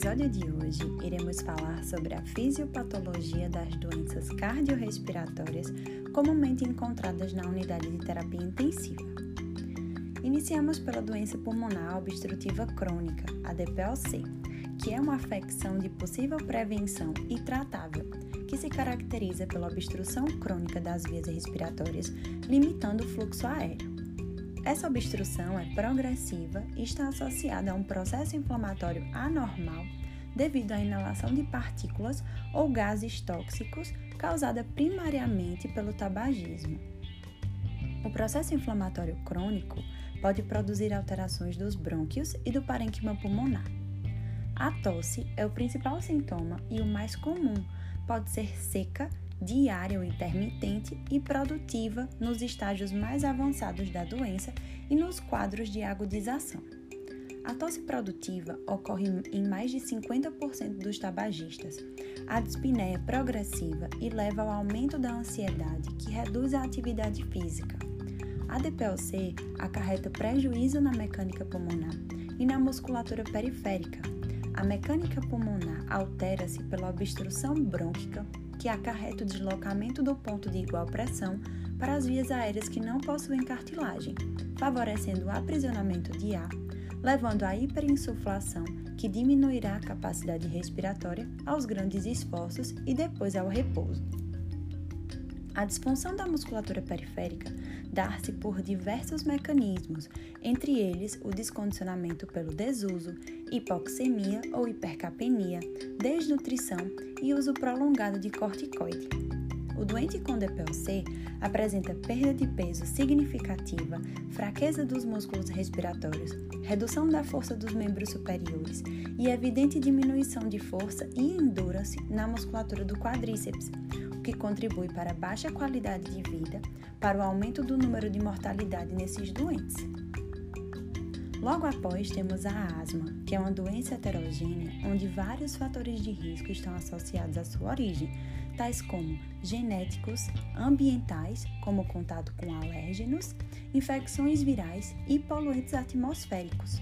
episódio de hoje, iremos falar sobre a fisiopatologia das doenças cardiorrespiratórias comumente encontradas na unidade de terapia intensiva. Iniciamos pela doença pulmonar obstrutiva crônica, a DPOC, que é uma afecção de possível prevenção e tratável, que se caracteriza pela obstrução crônica das vias respiratórias, limitando o fluxo aéreo. Essa obstrução é progressiva e está associada a um processo inflamatório anormal devido à inalação de partículas ou gases tóxicos causada primariamente pelo tabagismo. O processo inflamatório crônico pode produzir alterações dos brônquios e do parênquima pulmonar. A tosse é o principal sintoma e o mais comum, pode ser seca diária ou intermitente e produtiva nos estágios mais avançados da doença e nos quadros de agudização. A tosse produtiva ocorre em mais de 50% dos tabagistas. A dispneia é progressiva e leva ao aumento da ansiedade, que reduz a atividade física. A DPLC acarreta prejuízo na mecânica pulmonar e na musculatura periférica. A mecânica pulmonar altera-se pela obstrução brônquica, que acarreta o deslocamento do ponto de igual pressão para as vias aéreas que não possuem cartilagem, favorecendo o aprisionamento de ar, levando à hiperinsuflação, que diminuirá a capacidade respiratória aos grandes esforços e depois ao repouso. A disfunção da musculatura periférica dá-se por diversos mecanismos, entre eles o descondicionamento pelo desuso, hipoxemia ou hipercapenia, desnutrição e uso prolongado de corticoide. O doente com DPOC apresenta perda de peso significativa, fraqueza dos músculos respiratórios, redução da força dos membros superiores e evidente diminuição de força e endurance na musculatura do quadríceps, o que contribui para a baixa qualidade de vida, para o aumento do número de mortalidade nesses doentes. Logo após, temos a asma, que é uma doença heterogênea onde vários fatores de risco estão associados à sua origem, tais como genéticos, ambientais, como contato com alérgenos, infecções virais e poluentes atmosféricos.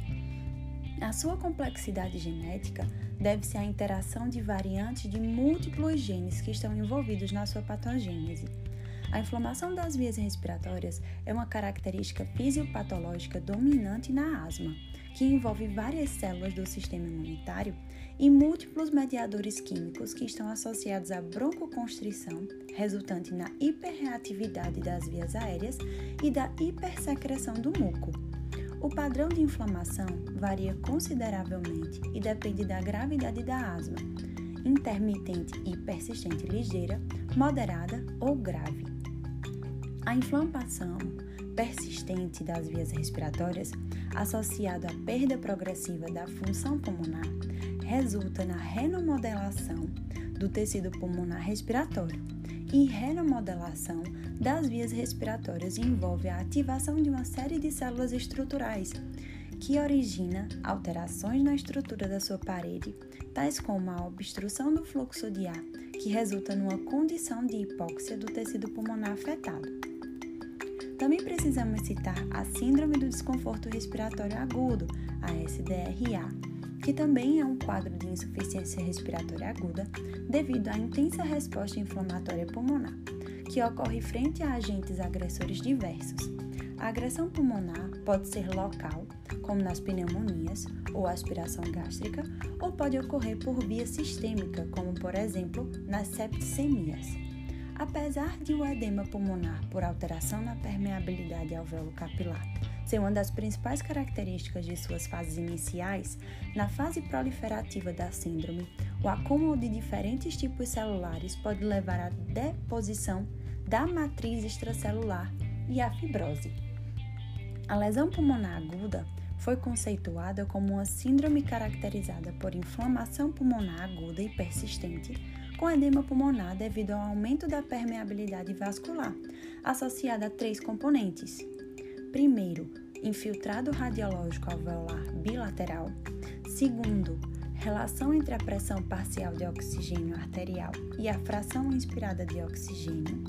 A sua complexidade genética deve-se à interação de variantes de múltiplos genes que estão envolvidos na sua patogênese. A inflamação das vias respiratórias é uma característica fisiopatológica dominante na asma, que envolve várias células do sistema imunitário e múltiplos mediadores químicos que estão associados à broncoconstrição, resultante na hiperreatividade das vias aéreas e da hipersecreção do muco. O padrão de inflamação varia consideravelmente e depende da gravidade da asma, intermitente e persistente ligeira, moderada ou grave. A inflamação persistente das vias respiratórias, associada à perda progressiva da função pulmonar, resulta na renomodelação do tecido pulmonar respiratório e renomodelação das vias respiratórias envolve a ativação de uma série de células estruturais que origina alterações na estrutura da sua parede, tais como a obstrução do fluxo de ar, que resulta numa condição de hipóxia do tecido pulmonar afetado. Também precisamos citar a Síndrome do Desconforto Respiratório Agudo, a SDRA, que também é um quadro de insuficiência respiratória aguda devido à intensa resposta inflamatória pulmonar, que ocorre frente a agentes agressores diversos. A agressão pulmonar pode ser local, como nas pneumonias ou aspiração gástrica, ou pode ocorrer por via sistêmica, como por exemplo nas septicemias. Apesar de o edema pulmonar por alteração na permeabilidade alvéolo capilar ser uma das principais características de suas fases iniciais, na fase proliferativa da síndrome, o acúmulo de diferentes tipos celulares pode levar à deposição da matriz extracelular e à fibrose. A lesão pulmonar aguda foi conceituada como uma síndrome caracterizada por inflamação pulmonar aguda e persistente, com edema pulmonar devido ao aumento da permeabilidade vascular, associada a três componentes: Primeiro, infiltrado radiológico alveolar bilateral. Segundo, relação entre a pressão parcial de oxigênio arterial e a fração inspirada de oxigênio.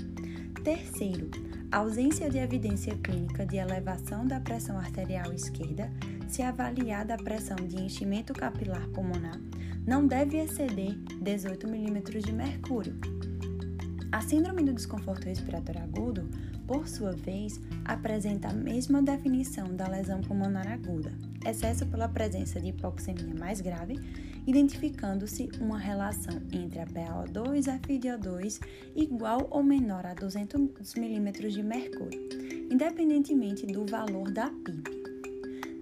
Terceiro, ausência de evidência clínica de elevação da pressão arterial esquerda se avaliada a pressão de enchimento capilar pulmonar não deve exceder 18 milímetros de mercúrio. A síndrome do desconforto respiratório agudo, por sua vez, apresenta a mesma definição da lesão pulmonar aguda, excesso pela presença de hipoxemia mais grave, identificando-se uma relação entre a PaO2 e a FiDO2 igual ou menor a 200 milímetros de mercúrio, independentemente do valor da PIB.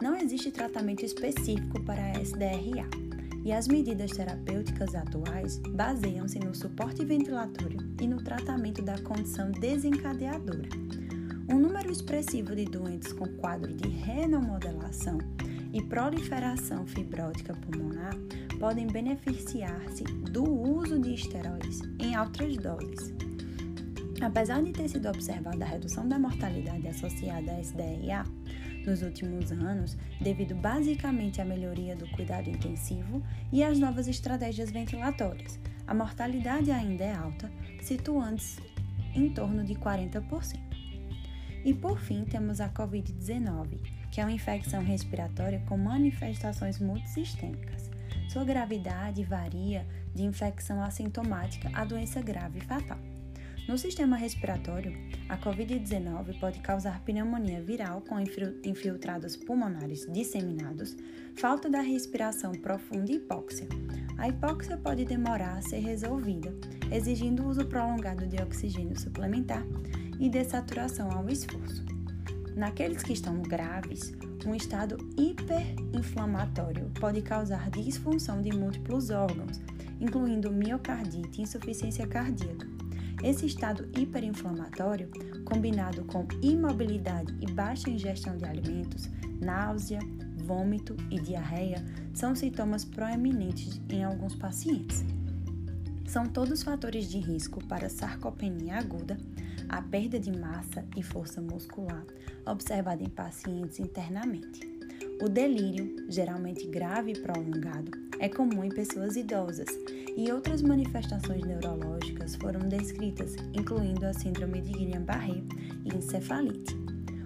Não existe tratamento específico para a SDRA e as medidas terapêuticas atuais baseiam-se no suporte ventilatório e no tratamento da condição desencadeadora. Um número expressivo de doentes com quadro de renomodelação e proliferação fibrótica pulmonar podem beneficiar-se do uso de esteroides em altas doses. Apesar de ter sido observada a redução da mortalidade associada à SDRA, nos últimos anos, devido basicamente à melhoria do cuidado intensivo e às novas estratégias ventilatórias. A mortalidade ainda é alta, situando-se em torno de 40%. E por fim, temos a Covid-19, que é uma infecção respiratória com manifestações multissistêmicas. Sua gravidade varia de infecção assintomática a doença grave e fatal. No sistema respiratório, a Covid-19 pode causar pneumonia viral com infiltrados pulmonares disseminados, falta da respiração profunda e hipóxia. A hipóxia pode demorar a ser resolvida, exigindo o uso prolongado de oxigênio suplementar e dessaturação ao esforço. Naqueles que estão graves, um estado hiperinflamatório pode causar disfunção de múltiplos órgãos, incluindo miocardite e insuficiência cardíaca. Esse estado hiperinflamatório, combinado com imobilidade e baixa ingestão de alimentos, náusea, vômito e diarreia, são sintomas proeminentes em alguns pacientes. São todos fatores de risco para sarcopenia aguda, a perda de massa e força muscular, observada em pacientes internamente. O delírio, geralmente grave e prolongado, é comum em pessoas idosas e outras manifestações neurológicas foram descritas, incluindo a síndrome de Guillain-Barré e encefalite.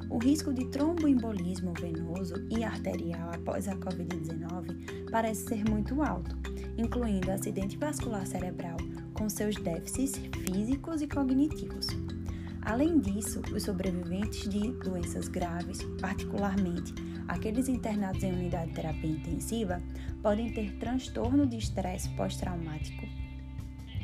O risco de tromboembolismo venoso e arterial após a COVID-19 parece ser muito alto, incluindo acidente vascular cerebral com seus déficits físicos e cognitivos. Além disso, os sobreviventes de doenças graves, particularmente aqueles internados em unidade de terapia intensiva, podem ter transtorno de estresse pós-traumático.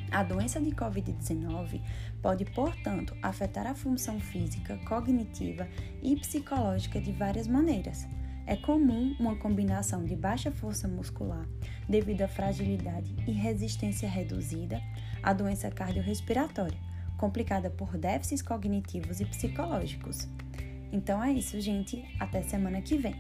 A doença de Covid-19 pode, portanto, afetar a função física, cognitiva e psicológica de várias maneiras. É comum uma combinação de baixa força muscular devido à fragilidade e resistência reduzida à doença cardiorrespiratória complicada por déficits cognitivos e psicológicos. Então é isso, gente. Até semana que vem.